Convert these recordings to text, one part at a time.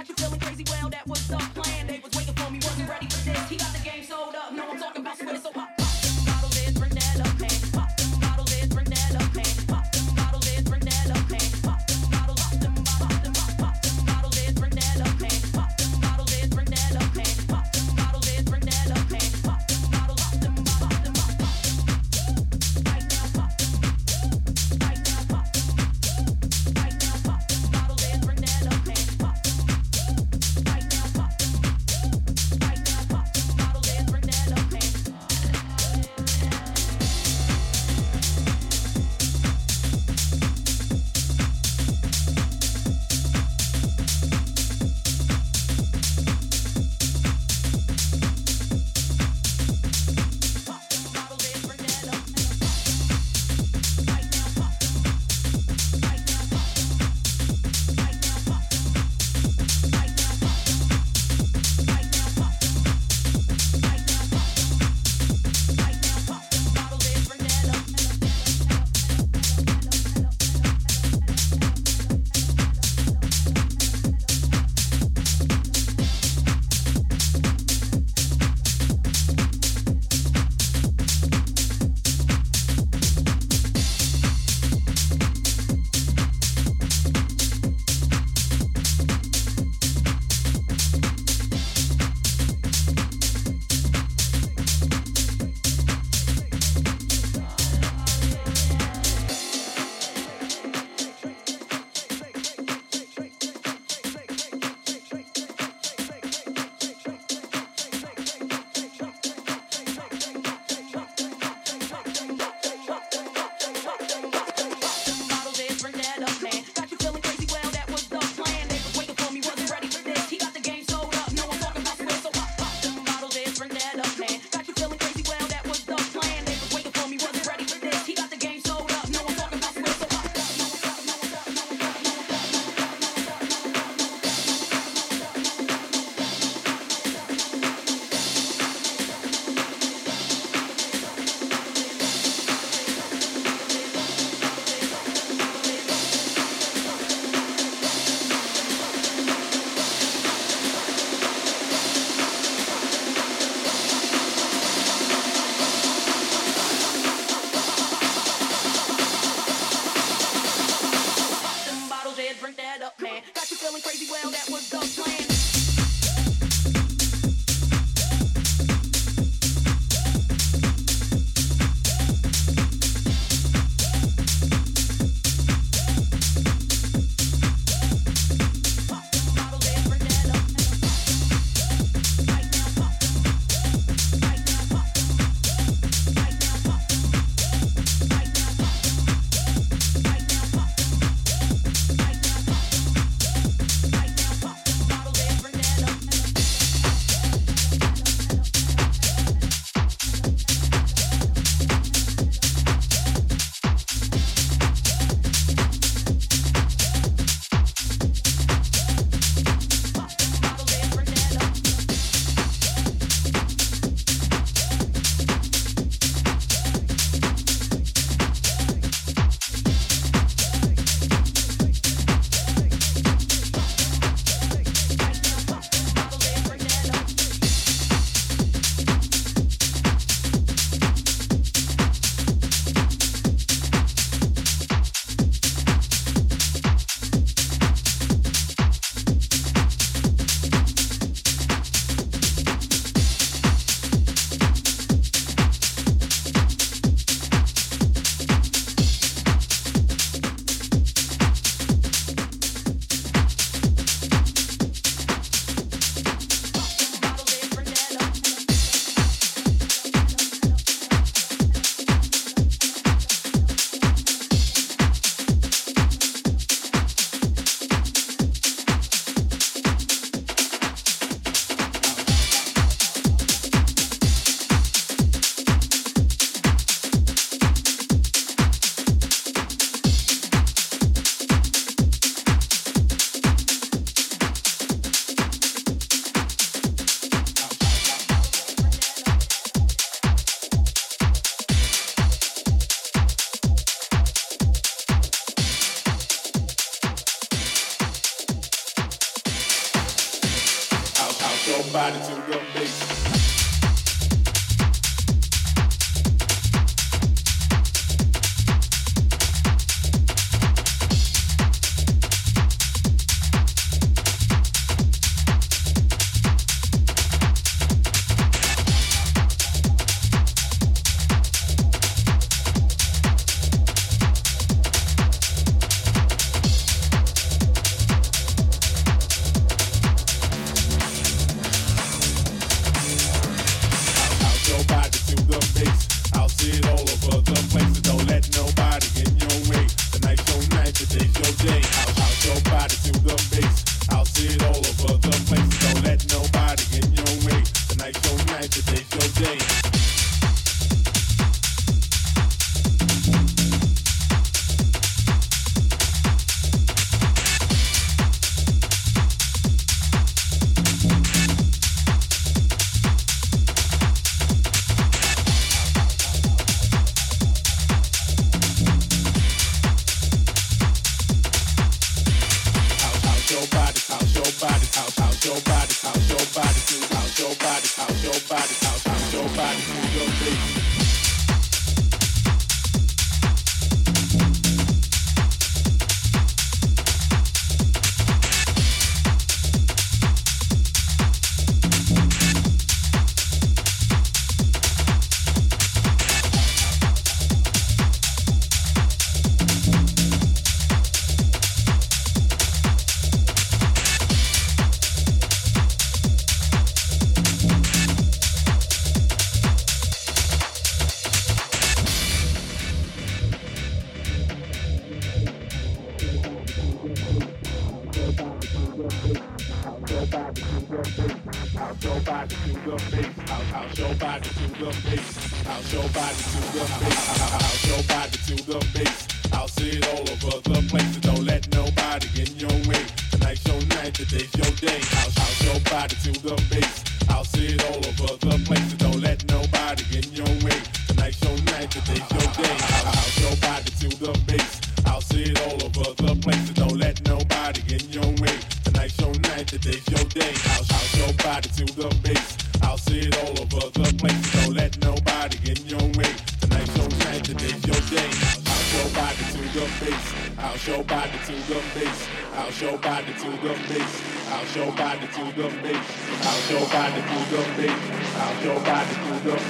got you feeling crazy. Well, that was the plan. They was waiting for me, wasn't ready for this. He got the game sold up. No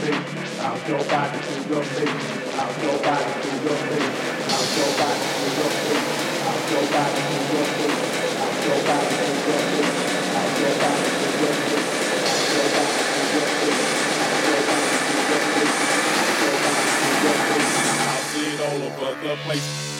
I'll go back to your to your to your to your to your to your to your to your. I all over the place.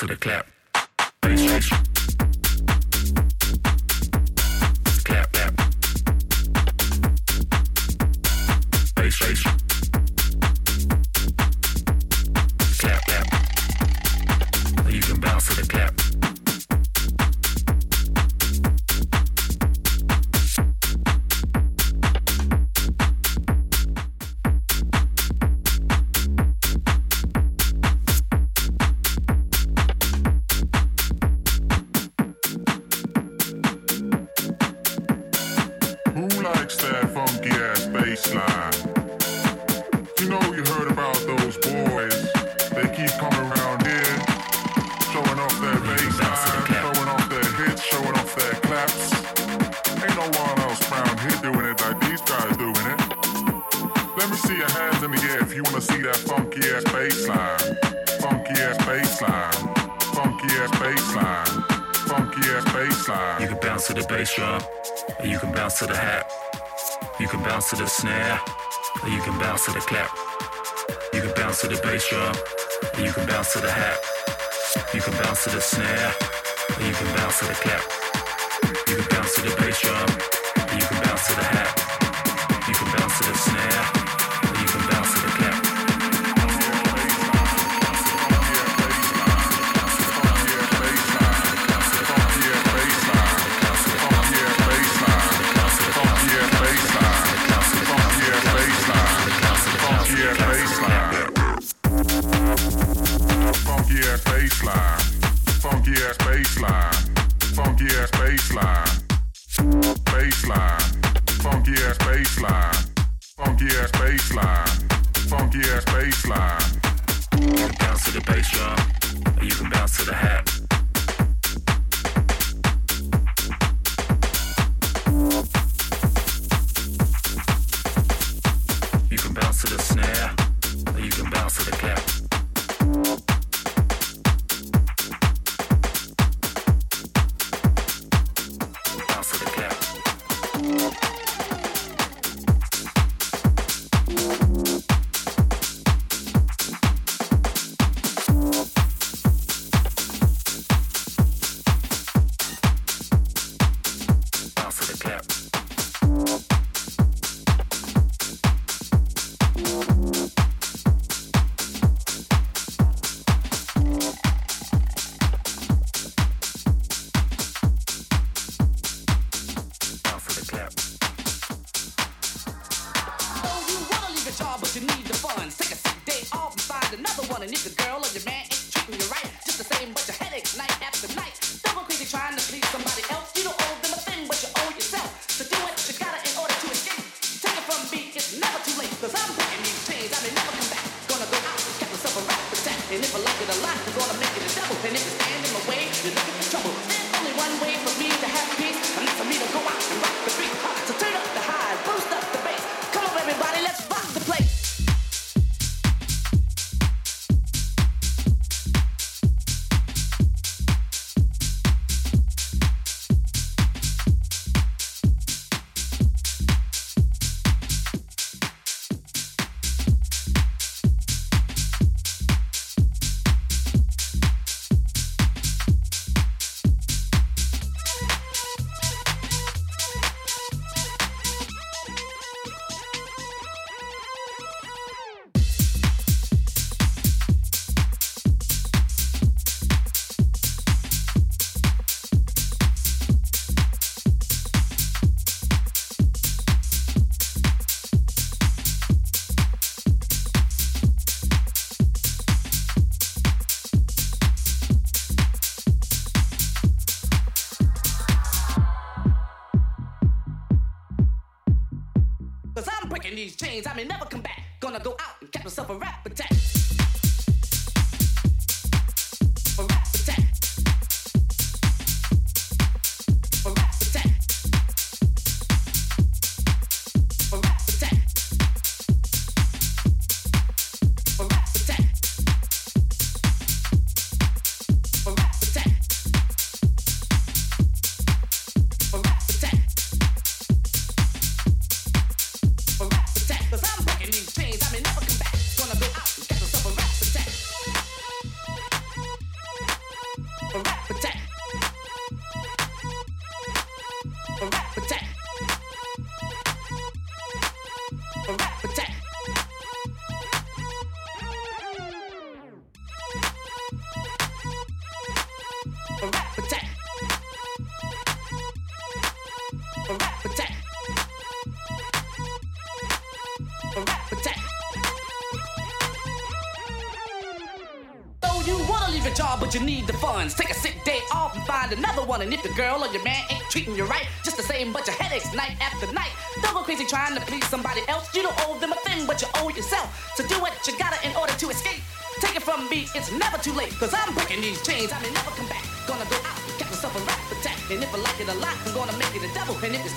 to the clap. trying to please somebody else. You don't owe them a thing, but you owe yourself. So do what you gotta in order to escape. Take it from me, it's never too late. Cause I'm breaking these chains, I may never come back. Gonna go out, get myself a rap attack. And if I like it a lot, I'm gonna make it a double. And if it's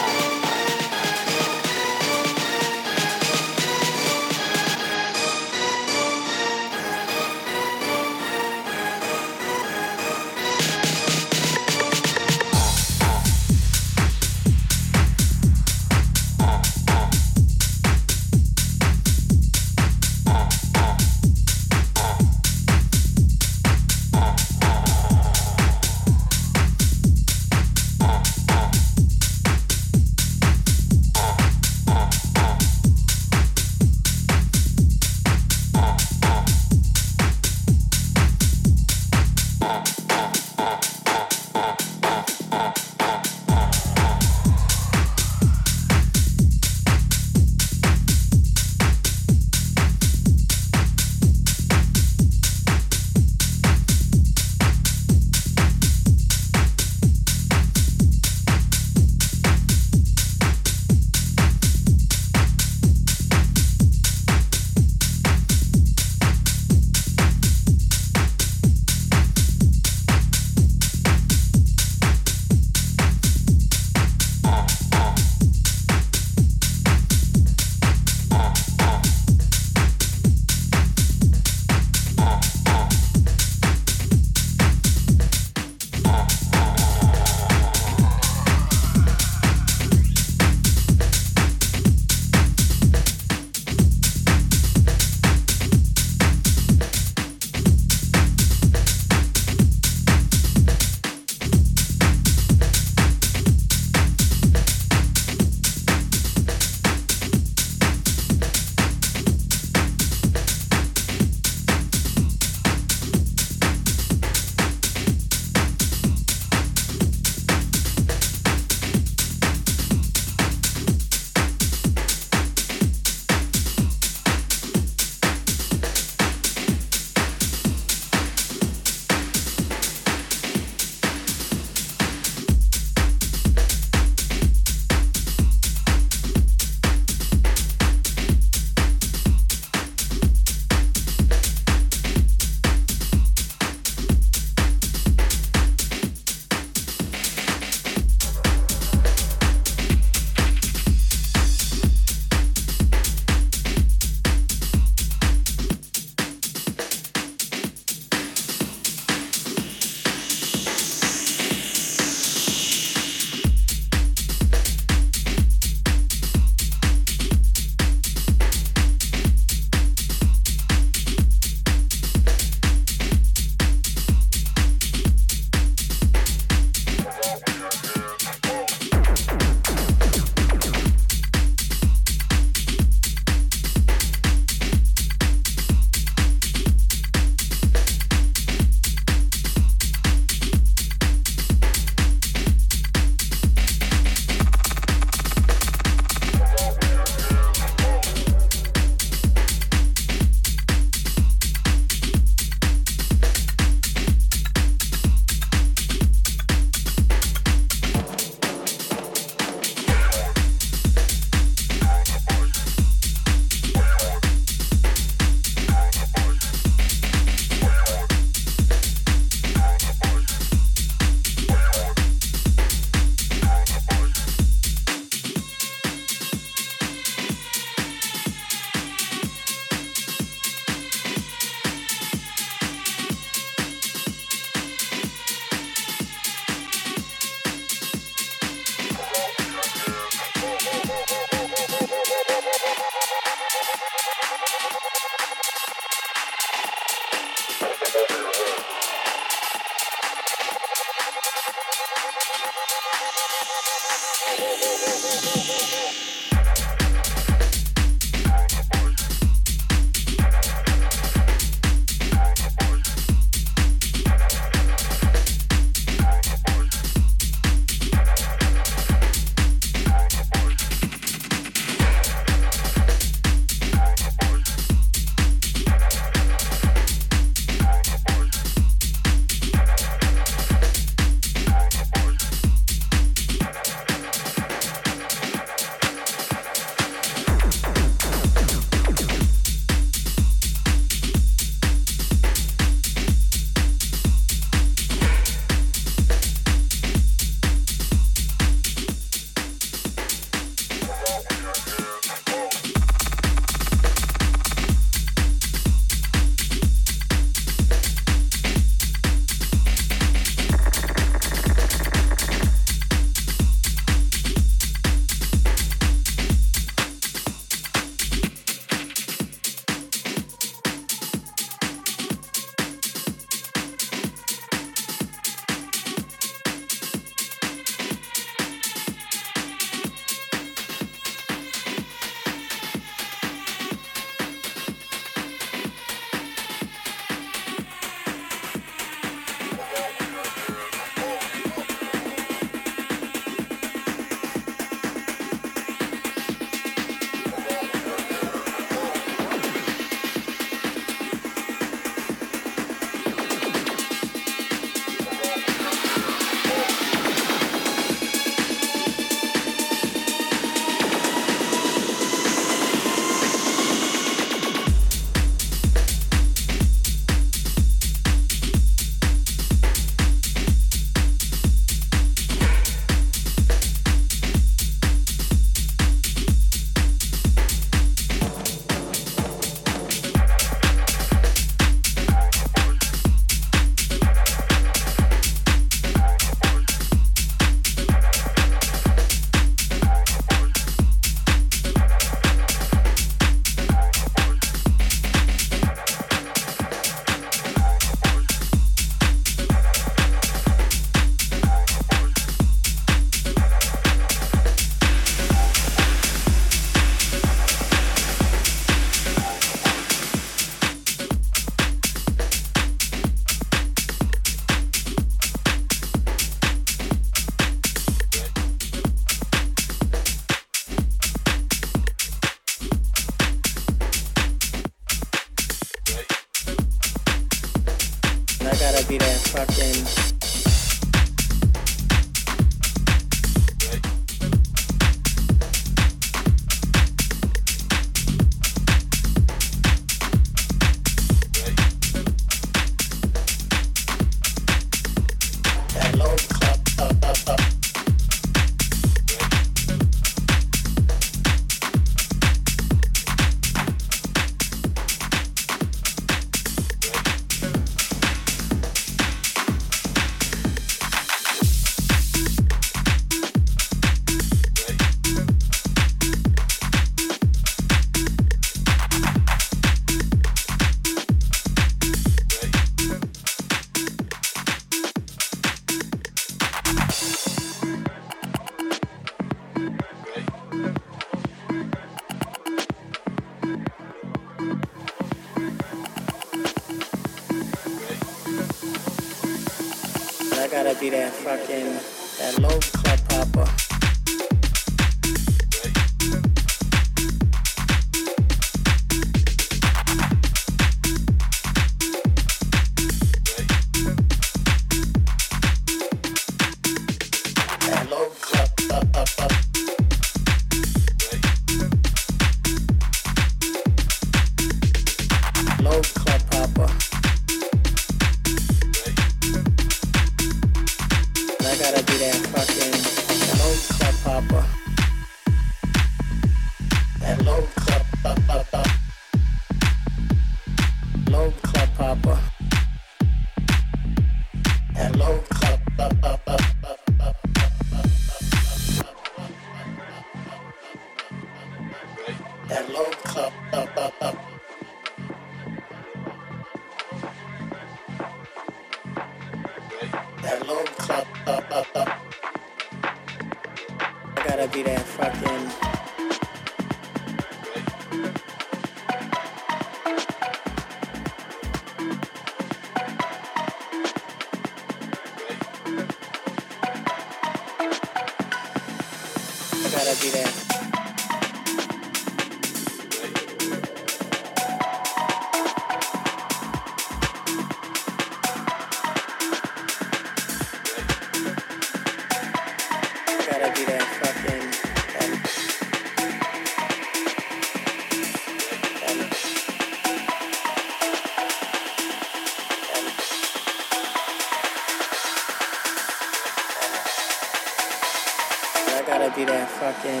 be that fucking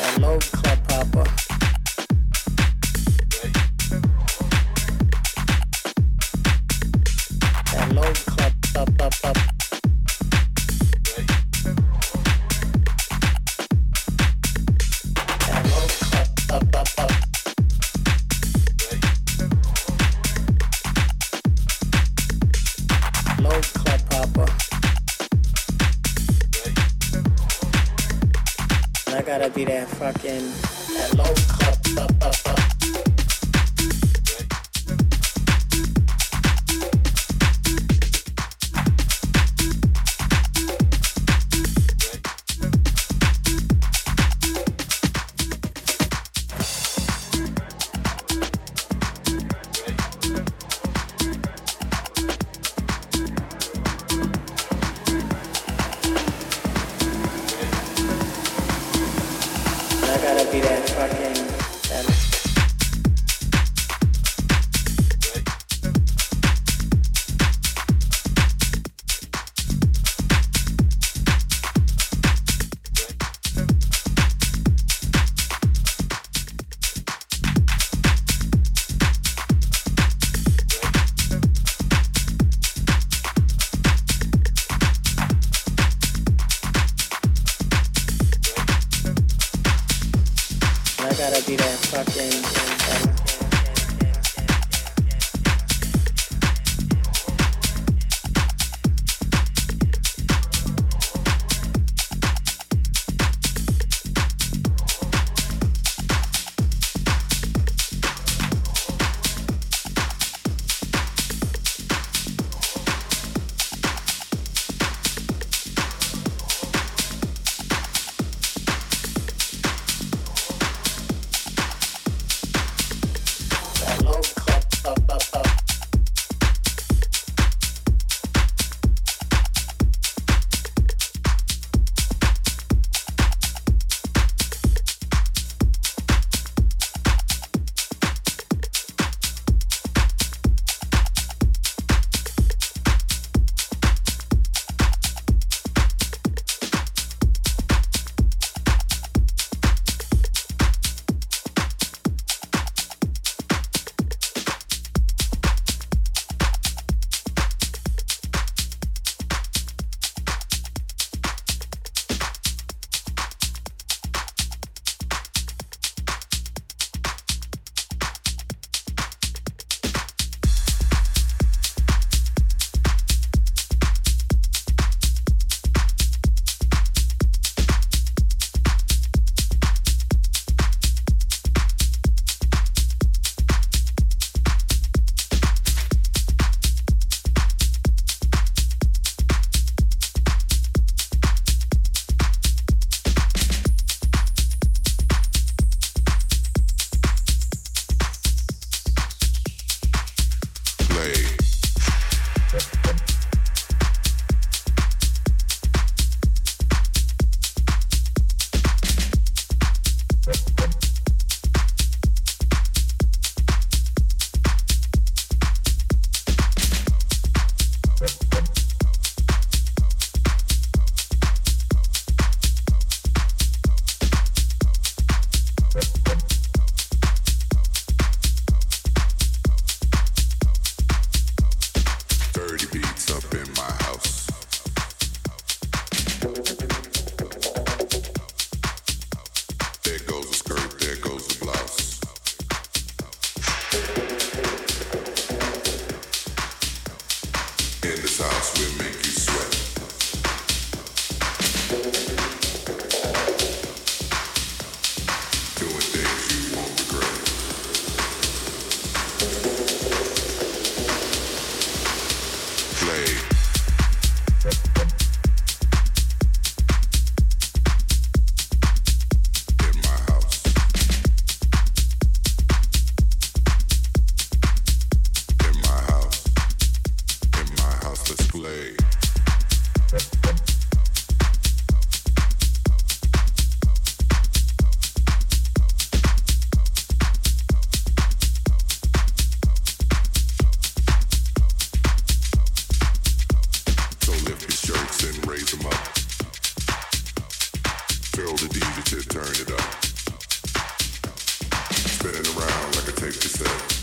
that low club popper. take to say.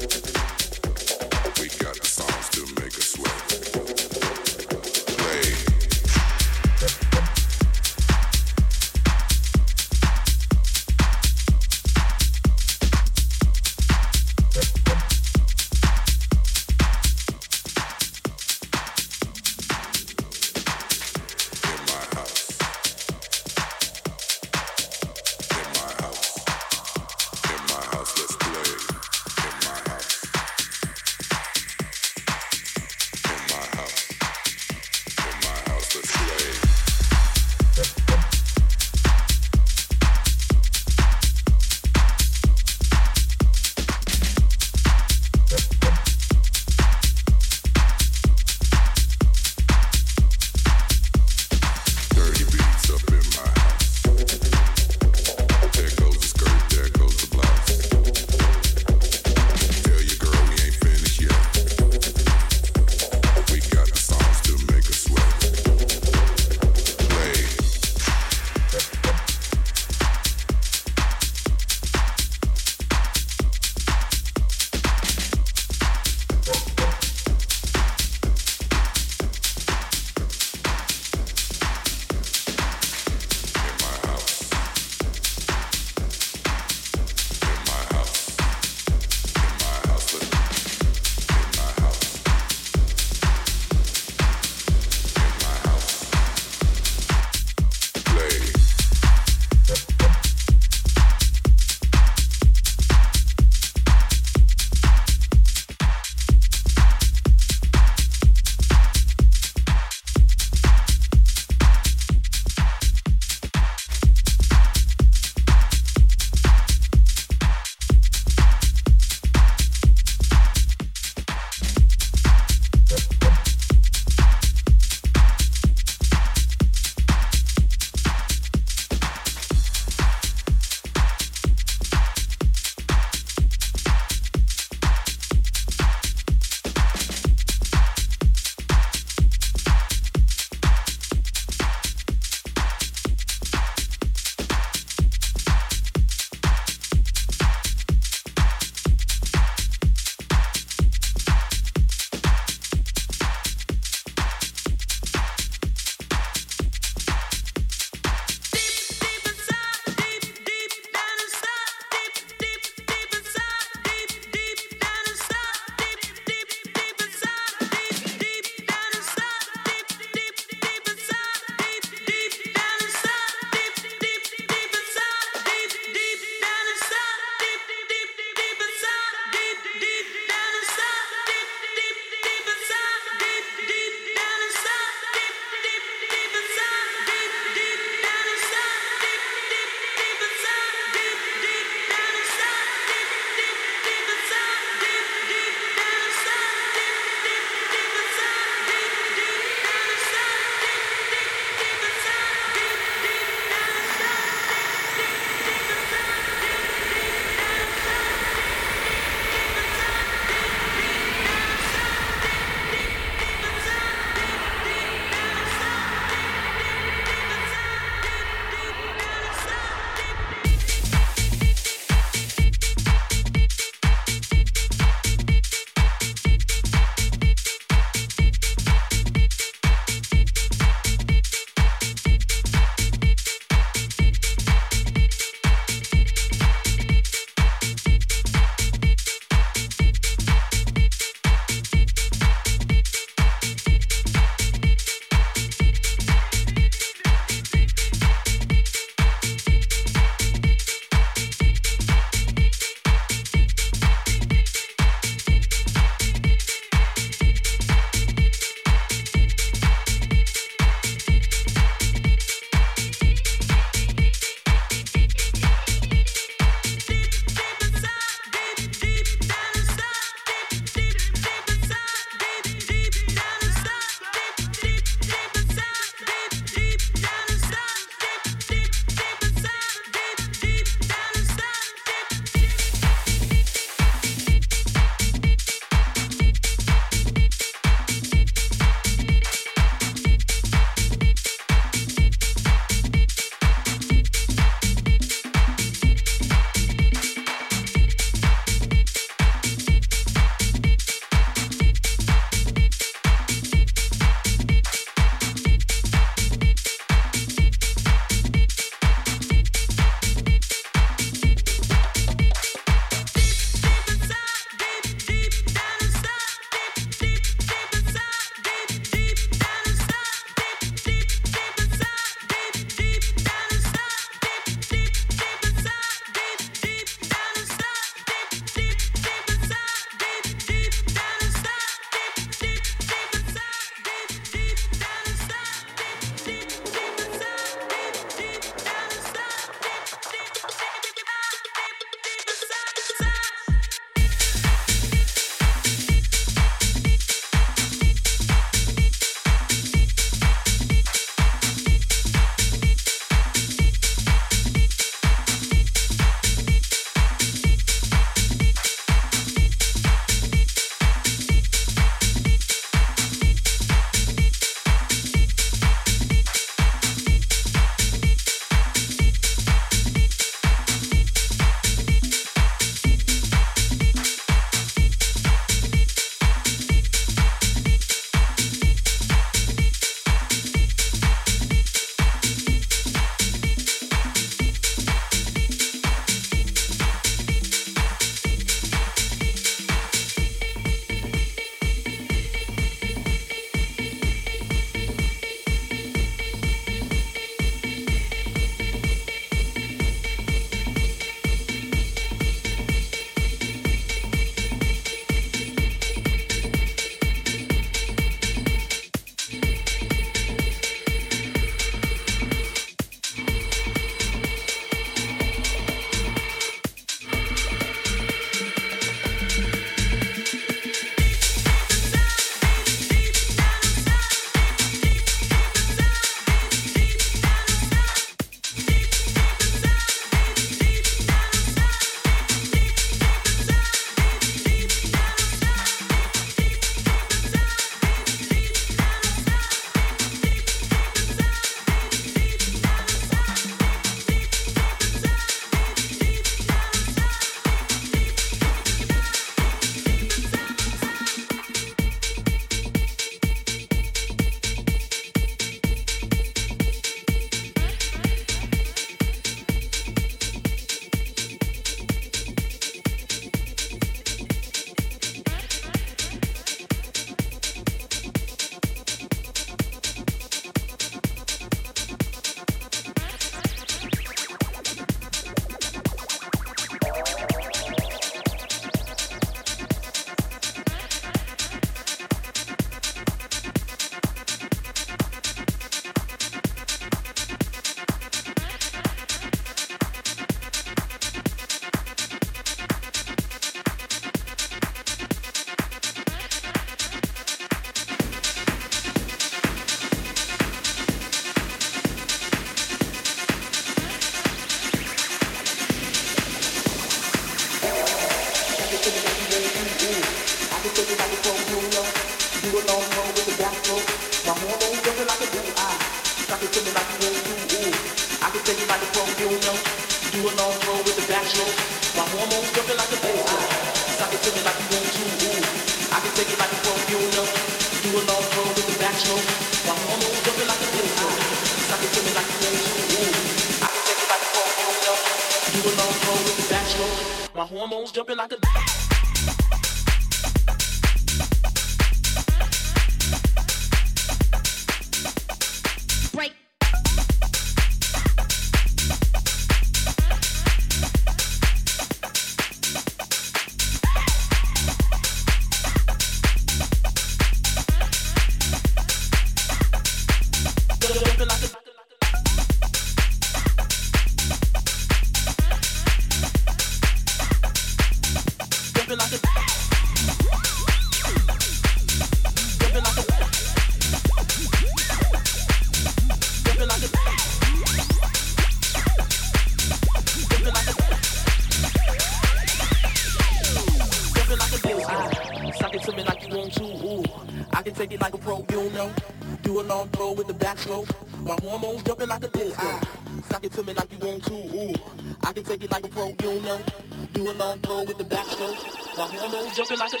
Juga.